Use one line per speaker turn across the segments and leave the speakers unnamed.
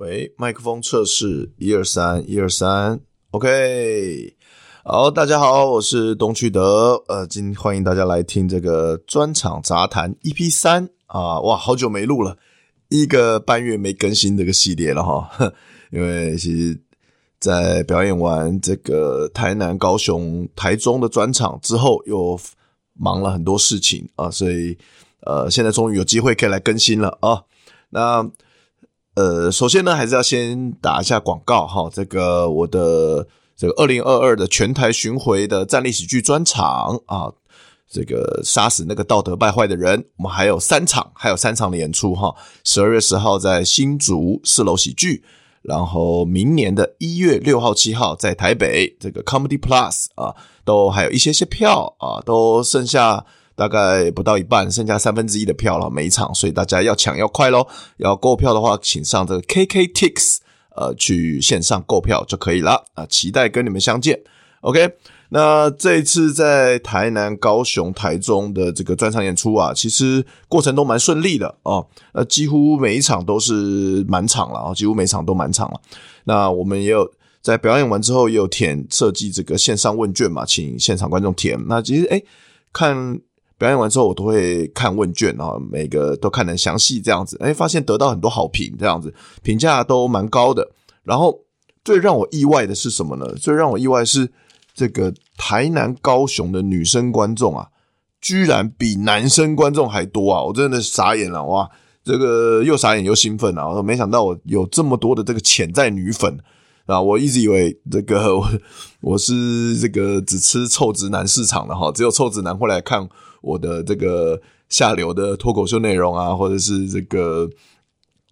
喂，麦克风测试，一二三，一二三，OK。好，大家好，我是东区德，呃，今欢迎大家来听这个专场杂谈 EP 三啊，哇，好久没录了，一个半月没更新这个系列了哈，因为其实，在表演完这个台南、高雄、台中的专场之后，又忙了很多事情啊，所以呃，现在终于有机会可以来更新了啊，那。呃，首先呢，还是要先打一下广告哈。这个我的这个二零二二的全台巡回的站立喜剧专场啊，这个杀死那个道德败坏的人，我们还有三场，还有三场的演出哈。十二月十号在新竹四楼喜剧，然后明年的一月六号、七号在台北这个 Comedy Plus 啊，都还有一些些票啊，都剩下。大概不到一半，剩下三分之一的票了，每一场，所以大家要抢要快喽！要购票的话，请上这个 KKTix，呃，去线上购票就可以了啊！期待跟你们相见。OK，那这一次在台南、高雄、台中的这个专场演出啊，其实过程都蛮顺利的哦。那，几乎每一场都是满场了啊，几乎每场都满场了。那我们也有在表演完之后，也有填设计这个线上问卷嘛，请现场观众填。那其实诶，看。表演完之后，我都会看问卷啊，每个都看得很详细，这样子，哎，发现得到很多好评，这样子评价都蛮高的。然后最让我意外的是什么呢？最让我意外是这个台南、高雄的女生观众啊，居然比男生观众还多啊！我真的傻眼了，哇，这个又傻眼又兴奋啊！我没想到我有这么多的这个潜在女粉啊！我一直以为这个我 我是这个只吃臭直男市场的哈，只有臭直男会来看。我的这个下流的脱口秀内容啊，或者是这个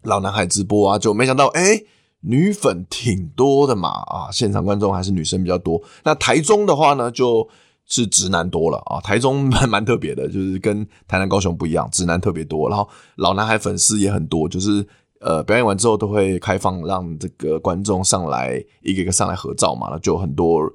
老男孩直播啊，就没想到诶，女粉挺多的嘛啊，现场观众还是女生比较多。那台中的话呢，就是直男多了啊，台中蛮蛮特别的，就是跟台南、高雄不一样，直男特别多。然后老男孩粉丝也很多，就是呃表演完之后都会开放让这个观众上来一个一个上来合照嘛，就很多。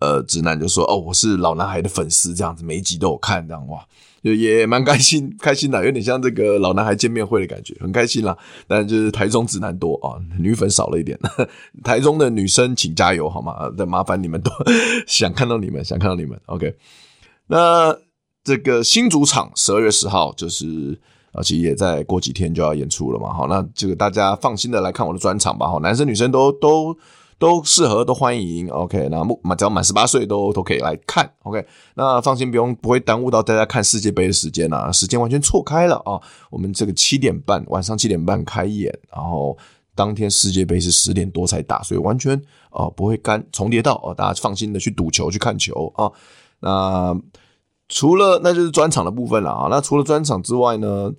呃，直男就说：“哦，我是老男孩的粉丝，这样子每一集都有看，这样哇，就也蛮开心，开心的，有点像这个老男孩见面会的感觉，很开心啦。但就是台中直男多啊，女粉少了一点。台中的女生请加油好吗？再麻烦你们都 想看到你们，想看到你们。OK，那这个新主场十二月十号就是啊，其实也在过几天就要演出了嘛。好，那这个大家放心的来看我的专场吧。好，男生女生都都。”都适合，都欢迎。OK，那满只要满十八岁都都可以来看。OK，那放心，不用不会耽误到大家看世界杯的时间啊，时间完全错开了啊。我们这个七点半晚上七点半开演，然后当天世界杯是十点多才打，所以完全啊不会干重叠到哦，大家放心的去赌球去看球啊。那除了那就是专场的部分了啊。那除了专场之外呢，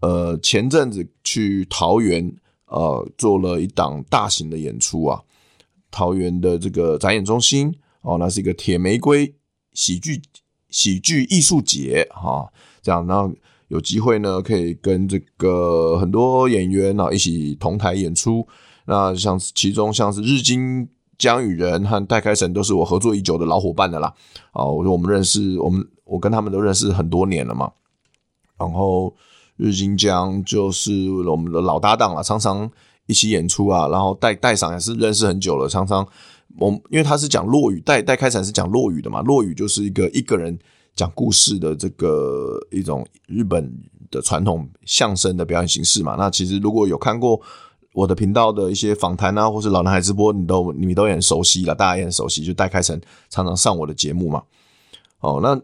呃，前阵子去桃园呃做了一档大型的演出啊。桃园的这个展演中心哦，那是一个铁玫瑰喜剧喜剧艺术节哈，这样，然后有机会呢，可以跟这个很多演员啊一起同台演出。那像其中像是日金江雨人和戴开成都是我合作已久的老伙伴的啦。啊，我说我们认识，我们我跟他们都认识很多年了嘛。然后日金江就是我们的老搭档了，常常。一起演出啊，然后戴戴上也是认识很久了，常常我因为他是讲落语，戴戴开成是讲落语的嘛，落语就是一个一个人讲故事的这个一种日本的传统相声的表演形式嘛。那其实如果有看过我的频道的一些访谈啊，或是老男孩直播，你都你都很熟悉了，大家也很熟悉，就戴开成常常上我的节目嘛。哦，那。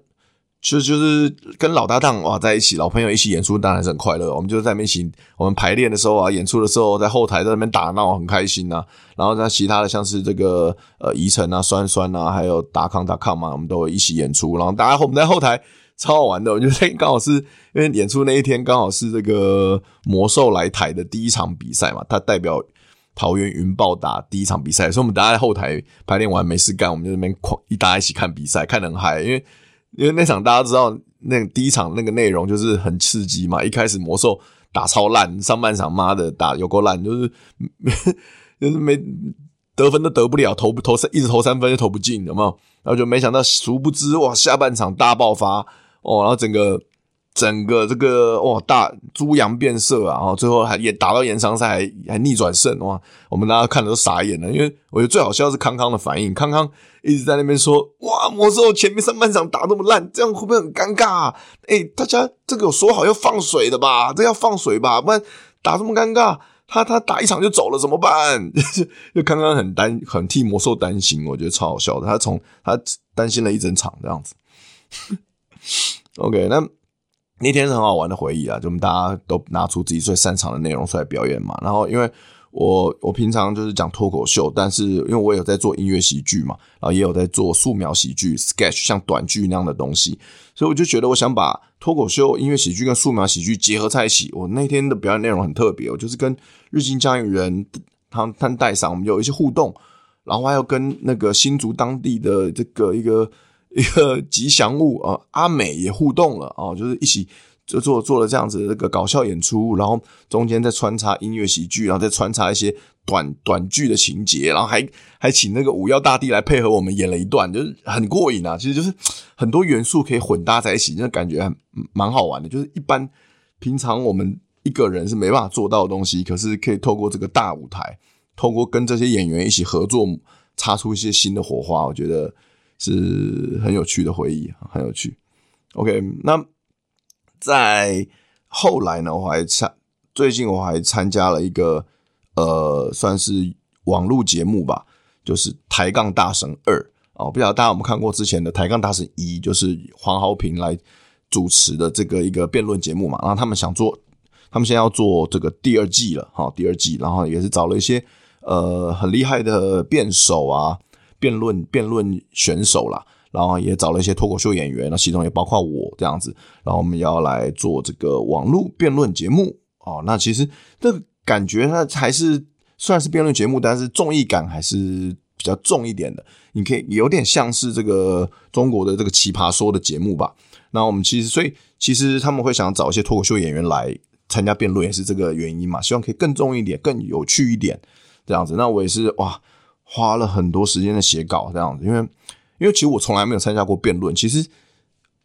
就就是跟老搭档哇在一起，老朋友一起演出，当然是很快乐。我们就在那边一起，我们排练的时候啊，演出的时候，在后台在那边打闹，很开心呐、然后在其他的像是这个呃宜城啊、酸酸啊，还有达康达康嘛，我们都一起演出。然后大家我们在后台超好玩的，我觉得刚好是因为演出那一天刚好是这个魔兽来台的第一场比赛嘛，他代表桃园云豹打第一场比赛，所以我们大家在后台排练完没事干，我们就那边狂一大家一起看比赛，看得很嗨，因为。因为那场大家知道，那第一场那个内容就是很刺激嘛。一开始魔兽打超烂，上半场妈的打有够烂，就是 就是没得分都得不了，投不投一直投三分就投不进，有没有？然后就没想到，殊不知哇，下半场大爆发哦，然后整个整个这个哇大猪羊变色啊，然后最后还也打到延长赛还还逆转胜哇！我们大家看的都傻眼了，因为我觉得最好笑是康康的反应，康康一直在那边说哇魔兽前面上半场打那么烂，这样会不会很尴尬啊？诶，大家这个有说好要放水的吧？这要放水吧，不然打这么尴尬，他他打一场就走了怎么办？就康康很担很替魔兽担心，我觉得超好笑的，他从他担心了一整场这样子。OK，那。那天是很好玩的回忆啊，就我们大家都拿出自己最擅长的内容出来表演嘛。然后，因为我我平常就是讲脱口秀，但是因为我有在做音乐喜剧嘛，然后也有在做素描喜剧、sketch 像短剧那样的东西，所以我就觉得我想把脱口秀、音乐喜剧跟素描喜剧结合在一起。我那天的表演内容很特别，我就是跟日进江湖人他他带上，我们有一些互动，然后还有跟那个新竹当地的这个一个。一个吉祥物啊，阿美也互动了啊，就是一起就做做了这样子的一个搞笑演出，然后中间再穿插音乐喜剧，然后再穿插一些短短剧的情节，然后还还请那个五曜大帝来配合我们演了一段，就是很过瘾啊！其实就是很多元素可以混搭在一起，那感觉还蛮好玩的。就是一般平常我们一个人是没办法做到的东西，可是可以透过这个大舞台，透过跟这些演员一起合作，擦出一些新的火花。我觉得。是很有趣的回忆，很有趣。OK，那在后来呢，我还参最近我还参加了一个呃，算是网络节目吧，就是抬杠大神二哦。不晓得大家有没有看过之前的抬杠大神一，就是黄豪平来主持的这个一个辩论节目嘛。然后他们想做，他们现在要做这个第二季了，哈，第二季，然后也是找了一些呃很厉害的辩手啊。辩论辩论选手啦，然后也找了一些脱口秀演员，那其中也包括我这样子，然后我们要来做这个网络辩论节目哦。那其实这个感觉它还是虽然是辩论节目，但是综艺感还是比较重一点的。你可以有点像是这个中国的这个奇葩说的节目吧。那我们其实所以其实他们会想找一些脱口秀演员来参加辩论，也是这个原因嘛。希望可以更重一点，更有趣一点这样子。那我也是哇。花了很多时间的写稿这样子，因为因为其实我从来没有参加过辩论。其实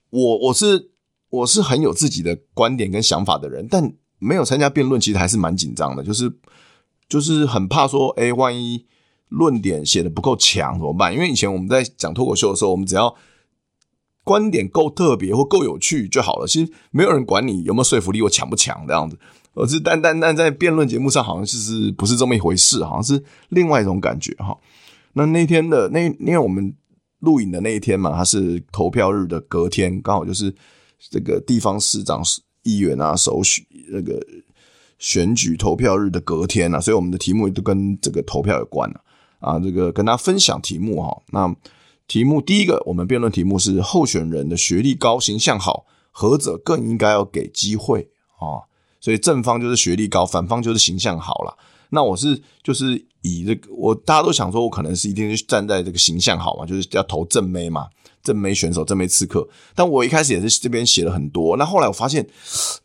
我我是我是很有自己的观点跟想法的人，但没有参加辩论，其实还是蛮紧张的，就是就是很怕说，哎，万一论点写得不够强怎么办？因为以前我们在讲脱口秀的时候，我们只要观点够特别或够有趣就好了，其实没有人管你有没有说服力或强不强这样子。我是但但但在辩论节目上，好像就是不是这么一回事，好像是另外一种感觉哈。那那天的那因为我们录影的那一天嘛，它是投票日的隔天，刚好就是这个地方市长、议员啊，首选那个选举投票日的隔天啊，所以我们的题目都跟这个投票有关啊。啊，这个跟大家分享题目哈。那题目第一个，我们辩论题目是候选人的学历高、形象好，何者更应该要给机会啊？所以正方就是学历高，反方就是形象好啦。那我是就是以这个，我大家都想说，我可能是一定是站在这个形象好嘛，就是要投正妹嘛，正妹选手、正妹刺客。但我一开始也是这边写了很多，那后来我发现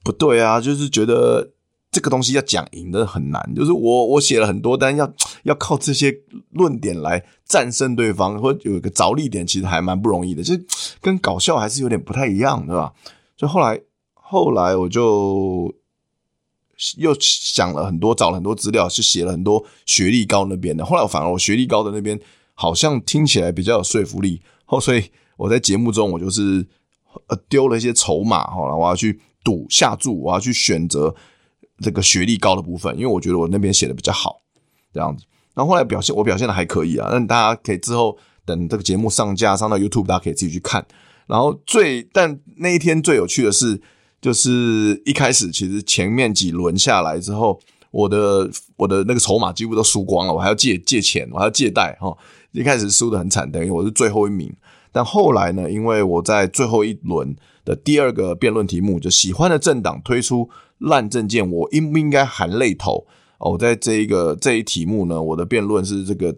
不对啊，就是觉得这个东西要讲赢的很难。就是我我写了很多，但要要靠这些论点来战胜对方，或有一个着力点，其实还蛮不容易的。就跟搞笑还是有点不太一样，对吧？所以后来后来我就。又想了很多，找了很多资料，就写了很多学历高那边的。后来我反而我学历高的那边好像听起来比较有说服力，后所以我在节目中我就是呃丢了一些筹码，好了我要去赌下注，我要去选择这个学历高的部分，因为我觉得我那边写的比较好，这样子。然后后来表现我表现的还可以啊，那大家可以之后等这个节目上架上到 YouTube，大家可以自己去看。然后最但那一天最有趣的是。就是一开始，其实前面几轮下来之后，我的我的那个筹码几乎都输光了，我还要借借钱，我还要借贷哈。一开始输得很惨，等于我是最后一名。但后来呢，因为我在最后一轮的第二个辩论题目，就喜欢的政党推出烂政见，我应不应该含泪投？哦，在这一个这一题目呢，我的辩论是这个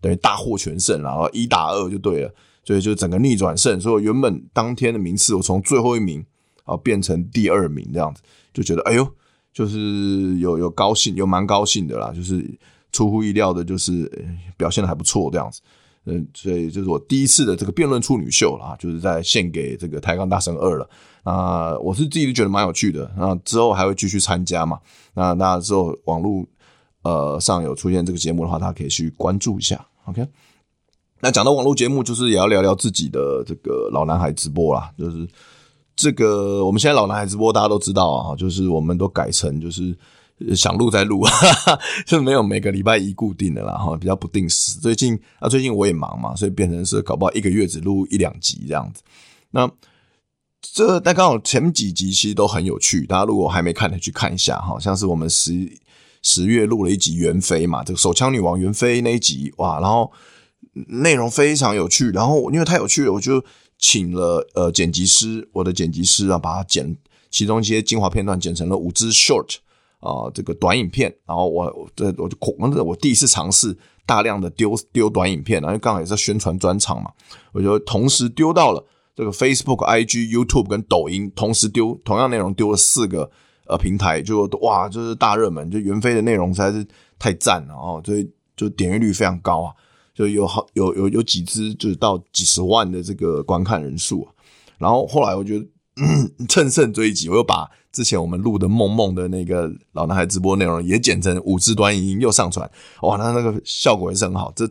等于大获全胜，然后一打二就对了，所以就整个逆转胜。所以原本当天的名次，我从最后一名。然后变成第二名这样子，就觉得哎呦，就是有有高兴，有蛮高兴的啦，就是出乎意料的，就是表现的还不错这样子。嗯，所以就是我第一次的这个辩论处女秀啦，就是在献给这个台钢大神二了。啊，我是自己觉得蛮有趣的。那之后还会继续参加嘛？那那之后网络呃上有出现这个节目的话，大家可以去关注一下。OK。那讲到网络节目，就是也要聊聊自己的这个老男孩直播啦。就是这个我们现在老男孩直播大家都知道啊，就是我们都改成就是想录再录，哈哈，就没有每个礼拜一固定的啦，哈，比较不定时。最近啊，最近我也忙嘛，所以变成是搞不好一个月只录一两集这样子。那这但刚好前几集其实都很有趣，大家如果还没看的去看一下哈，像是我们十十月录了一集袁飞嘛，这个手枪女王袁飞那一集哇，然后。内容非常有趣，然后因为太有趣了，我就请了呃剪辑师，我的剪辑师啊，把它剪其中一些精华片段剪成了五支 short 啊、呃，这个短影片。然后我这我就狂的，我第一次尝试大量的丢丢短影片，然后刚好也在宣传专场嘛，我就同时丢到了这个 Facebook、IG、YouTube 跟抖音，同时丢同样内容丢了四个呃平台，就哇，就是大热门，就袁飞的内容实在是太赞了哦，所以就点阅率非常高啊。就有好有有有几支就是到几十万的这个观看人数啊，然后后来我就、嗯乘胜追击，我又把之前我们录的梦梦的那个老男孩直播内容也剪成五支短影音又上传，哇，那那个效果也是很好。这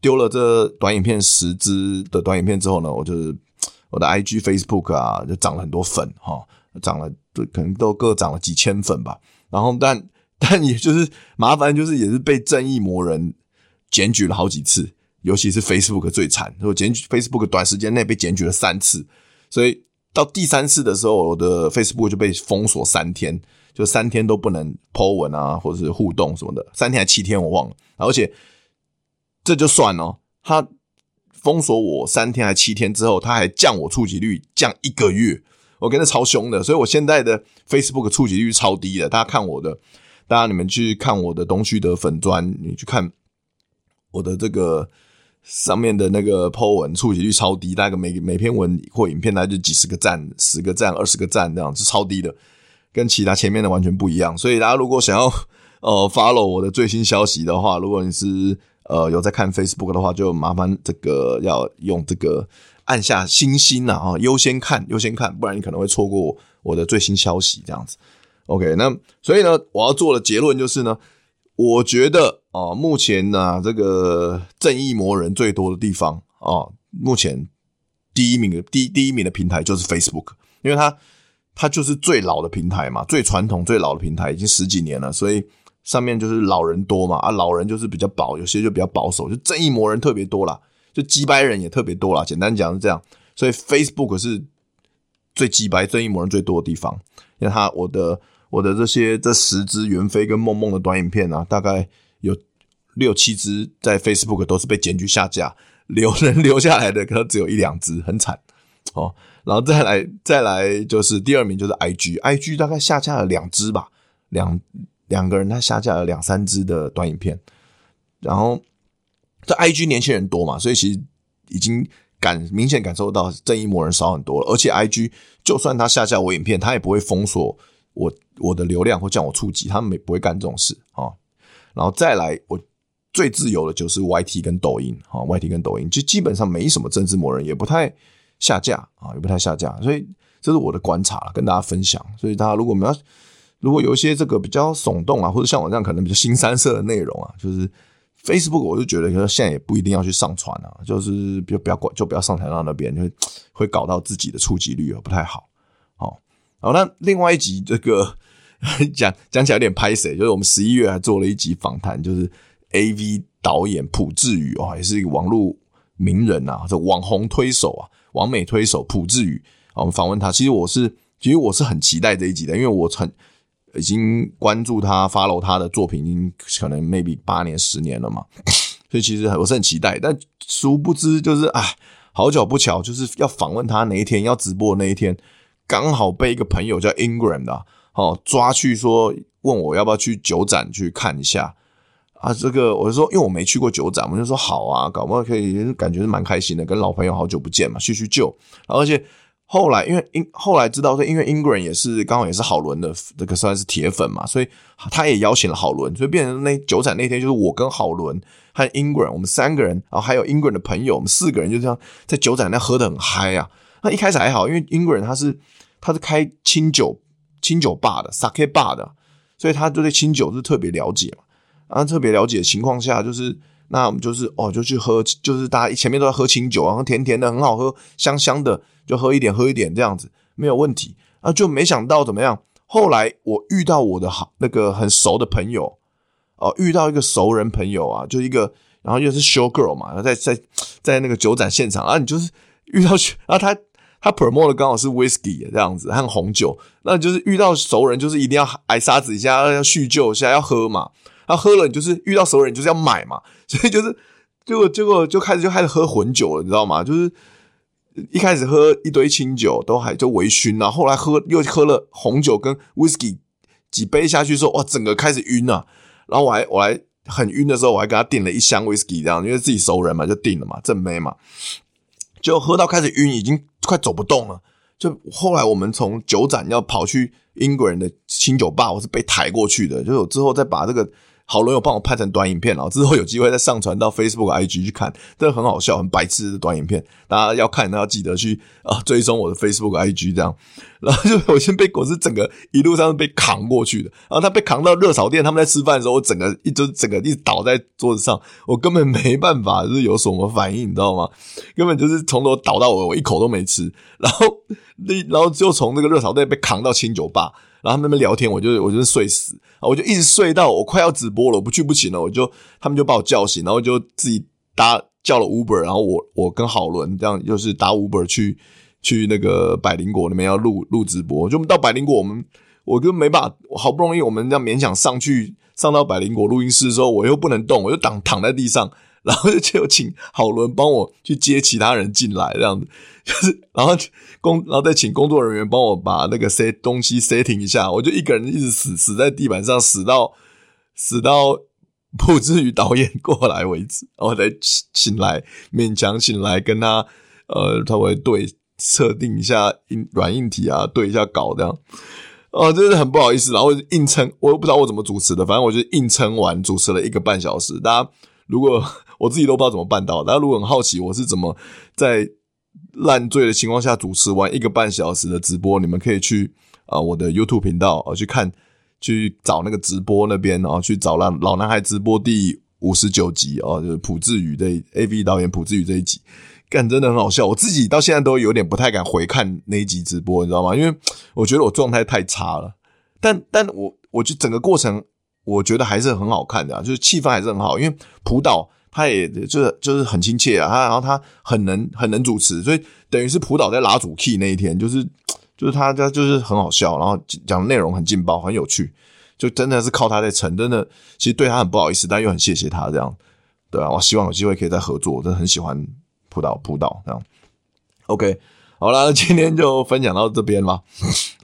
丢了这短影片十支的短影片之后呢，我就是我的 IG、Facebook 啊就涨了很多粉哈，涨了就可能都各涨了几千粉吧。然后但但也就是麻烦就是也是被正义魔人。检举了好几次，尤其是 Facebook 最惨，我检举 Facebook 短时间内被检举了三次，所以到第三次的时候，我的 Facebook 就被封锁三天，就三天都不能 po 文啊，或者是互动什么的，三天还七天我忘了，而且这就算了，他封锁我三天还七天之后，他还降我触及率降一个月，我跟他超凶的，所以我现在的 Facebook 触及率超低的，大家看我的，大家你们去看我的东旭的粉专，你去看。我的这个上面的那个 po 文触及率超低，大概每每篇文或影片大概就几十个赞、十个赞、二十个赞这样，是超低的，跟其他前面的完全不一样。所以大家如果想要呃 follow 我的最新消息的话，如果你是呃有在看 Facebook 的话，就麻烦这个要用这个按下星星呐啊，优先看优先看，不然你可能会错过我的最新消息这样子。OK，那所以呢，我要做的结论就是呢。我觉得啊，目前呢、啊，这个正义魔人最多的地方啊，目前第一名的第第一名的平台就是 Facebook，因为它它就是最老的平台嘛，最传统、最老的平台，已经十几年了，所以上面就是老人多嘛，啊，老人就是比较保，有些就比较保守，就正义魔人特别多啦，就机掰人也特别多啦。简单讲是这样，所以 Facebook 是最机掰、正义魔人最多的地方，因为它我的。我的这些这十支袁飞跟梦梦的短影片啊，大概有六七支在 Facebook 都是被检举下架，留人留下来的可能只有一两支，很惨哦。然后再来再来就是第二名就是 IG，IG 大概下架了两支吧，两两个人他下架了两三支的短影片。然后这 IG 年轻人多嘛，所以其实已经感明显感受到正义魔人少很多了。而且 IG 就算他下架我影片，他也不会封锁。我我的流量会降我触及，他们没不会干这种事啊。然后再来，我最自由的就是 YT 跟抖音啊，YT 跟抖音就基本上没什么政治魔人，也不太下架啊，也不太下架。所以这是我的观察，跟大家分享。所以大家如果我们要如果有一些这个比较耸动啊，或者像我这样可能比较新三色的内容啊，就是 Facebook，我就觉得现在也不一定要去上传啊，就是就不要管，就不要上传到那边，就会会搞到自己的触及率啊，不太好。好，那另外一集这个 讲讲起来有点拍谁，就是我们十一月还做了一集访谈，就是 AV 导演朴智宇哦，也是一个网络名人啊，这网红推手啊，网美推手朴智宇，我们访问他。其实我是，其实我是很期待这一集的，因为我很已经关注他，follow 他的作品，已经可能 maybe 八年、十年了嘛，所以其实我是很期待。但殊不知，就是哎，好巧不巧，就是要访问他那一天，要直播那一天。刚好被一个朋友叫 Ingram 的哦抓去说，问我要不要去酒展去看一下啊？这个我就说，因为我没去过酒展，我就说好啊，搞不好可以，感觉是蛮开心的，跟老朋友好久不见嘛，叙叙旧。而且后来因为英后来知道说，因为 Ingram 也是刚好也是好伦的这个算是铁粉嘛，所以他也邀请了好伦，所以变成那酒展那天就是我跟好伦和 Ingram 我们三个人，然后还有 Ingram 的朋友，我们四个人就这样在酒展那喝得很嗨啊。那一开始还好，因为英国人他是他是开清酒清酒吧的 Sake bar 的，所以他就对清酒是特别了解嘛。然后特别了解的情况下，就是那我们就是哦就去喝，就是大家前面都在喝清酒，然后甜甜的很好喝，香香的。就喝一点，喝一点这样子没有问题啊，就没想到怎么样？后来我遇到我的好那个很熟的朋友哦，遇到一个熟人朋友啊，就一个，然后又是 show girl 嘛，然后在在在那个酒展现场啊，你就是遇到，然后他他 promote 的刚好是 whisky 这样子和红酒，那就是遇到熟人就是一定要挨沙子一下，要叙旧一下，要喝嘛，他喝了你就是遇到熟人就是要买嘛，所以就是结果结果就开始就开始喝混酒了，你知道吗？就是。一开始喝一堆清酒都还就微醺啊，后来喝又喝了红酒跟 whisky 几杯下去之后，哇，整个开始晕啊。然后我还我还很晕的时候，我还给他订了一箱 whisky，这样因为自己熟人嘛，就订了嘛，正妹嘛。就喝到开始晕，已经快走不动了。就后来我们从酒展要跑去英国人的清酒吧，我是被抬过去的。就我之后再把这个。好伦有帮我拍成短影片，然后之后有机会再上传到 Facebook、IG 去看，真的很好笑，很白痴的短影片。大家要看，那要记得去啊追踪我的 Facebook、IG 这样。然后就我先被狗子整个一路上被扛过去的，然后他被扛到热炒店，他们在吃饭的时候，我整个一就整个一直倒在桌子上，我根本没办法就是有什么反应，你知道吗？根本就是从头倒到尾，我一口都没吃。然后那然后就从那个热炒店被扛到清酒吧。然后他们那聊天，我就我就睡死，我就一直睡到我快要直播了，我不去不行了，我就他们就把我叫醒，然后就自己搭叫了 Uber，然后我我跟郝伦这样又是搭 Uber 去去那个百灵果那边要录录直播，就到百灵果，我们我就没办法，好不容易我们这样勉强上去上到百灵果录音室的时候，我又不能动，我就躺躺在地上。然后就请郝伦帮我去接其他人进来，这样子就是，然后工，然后再请工作人员帮我把那个 set 东西 setting 一下，我就一个人一直死死在地板上，死到死到不至于导演过来为止，然后再醒来，勉强醒来跟他呃稍微对设定一下硬软硬体啊，对一下稿这样，哦，真的很不好意思，然后硬撑，我又不知道我怎么主持的，反正我就硬撑完，主持了一个半小时，大家如果。我自己都不知道怎么办到，大家如果很好奇我是怎么在烂醉的情况下主持完一个半小时的直播，你们可以去啊、我的 YouTube 频道啊去看，去找那个直播那边啊去找老老男孩直播第五十九集啊，就是朴智宇的 AV 导演朴智宇这一集，干真的很好笑，我自己到现在都有点不太敢回看那一集直播，你知道吗？因为我觉得我状态太差了，但但我我觉得整个过程我觉得还是很好看的，就是气氛还是很好，因为朴导。他也就是就是很亲切啊，他然后他很能很能主持，所以等于是朴导在拉主 key 那一天，就是就是他他就是很好笑，然后讲的内容很劲爆，很有趣，就真的是靠他在撑，真的其实对他很不好意思，但又很谢谢他这样，对啊，我希望有机会可以再合作，我真的很喜欢朴导朴导这样。OK，好啦，今天就分享到这边吧，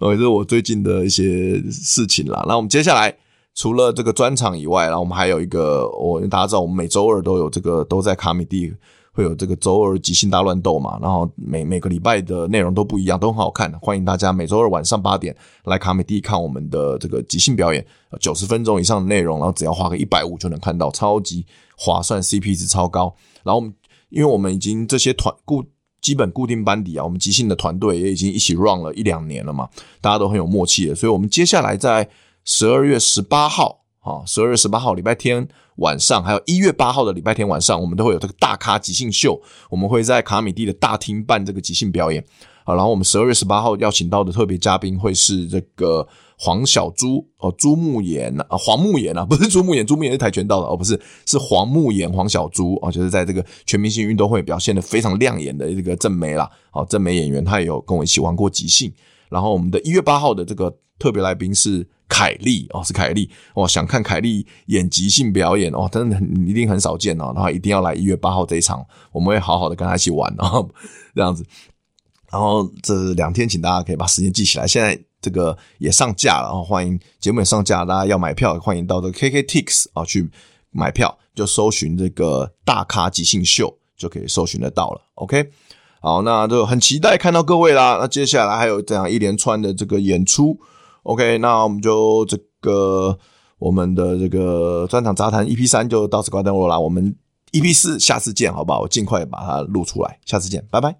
这 是我最近的一些事情啦，那我们接下来。除了这个专场以外，然后我们还有一个，我大家知道，我们每周二都有这个，都在卡米蒂会有这个周二即兴大乱斗嘛。然后每每个礼拜的内容都不一样，都很好看。欢迎大家每周二晚上八点来卡米蒂看我们的这个即兴表演，九十分钟以上的内容，然后只要花个一百五就能看到，超级划算，CP 值超高。然后我们因为我们已经这些团固基本固定班底啊，我们即兴的团队也已经一起 run 了一两年了嘛，大家都很有默契的，所以我们接下来在。十二月十八号，啊，十二月十八号礼拜天晚上，还有一月八号的礼拜天晚上，我们都会有这个大咖即兴秀。我们会在卡米蒂的大厅办这个即兴表演，啊，然后我们十二月十八号邀请到的特别嘉宾会是这个黄小猪哦，朱木岩啊，黄木岩啊，不是朱木岩，朱木岩是跆拳道的哦，不是，是黄木岩黄小猪啊，就是在这个全明星运动会表现的非常亮眼的这个正妹啦，哦，正妹演员，他也有跟我一起玩过即兴。然后我们的一月八号的这个特别来宾是。凯莉哦，是凯莉哦，想看凯莉演即兴表演哦，真的很一定很少见哦，然后一定要来一月八号这一场，我们会好好的跟他一起玩哦，这样子。然后这两天，请大家可以把时间记起来。现在这个也上架了，然后欢迎节目也上架，大家要买票，欢迎到这个 KKTix 啊去买票，就搜寻这个大咖即兴秀就可以搜寻得到了。OK。好，那就很期待看到各位啦。那接下来还有这样一连串的这个演出，OK，那我们就这个我们的这个专场杂谈 EP 三就到此告段落啦。我们 EP 四下次见，好不好？我尽快把它录出来，下次见，拜拜。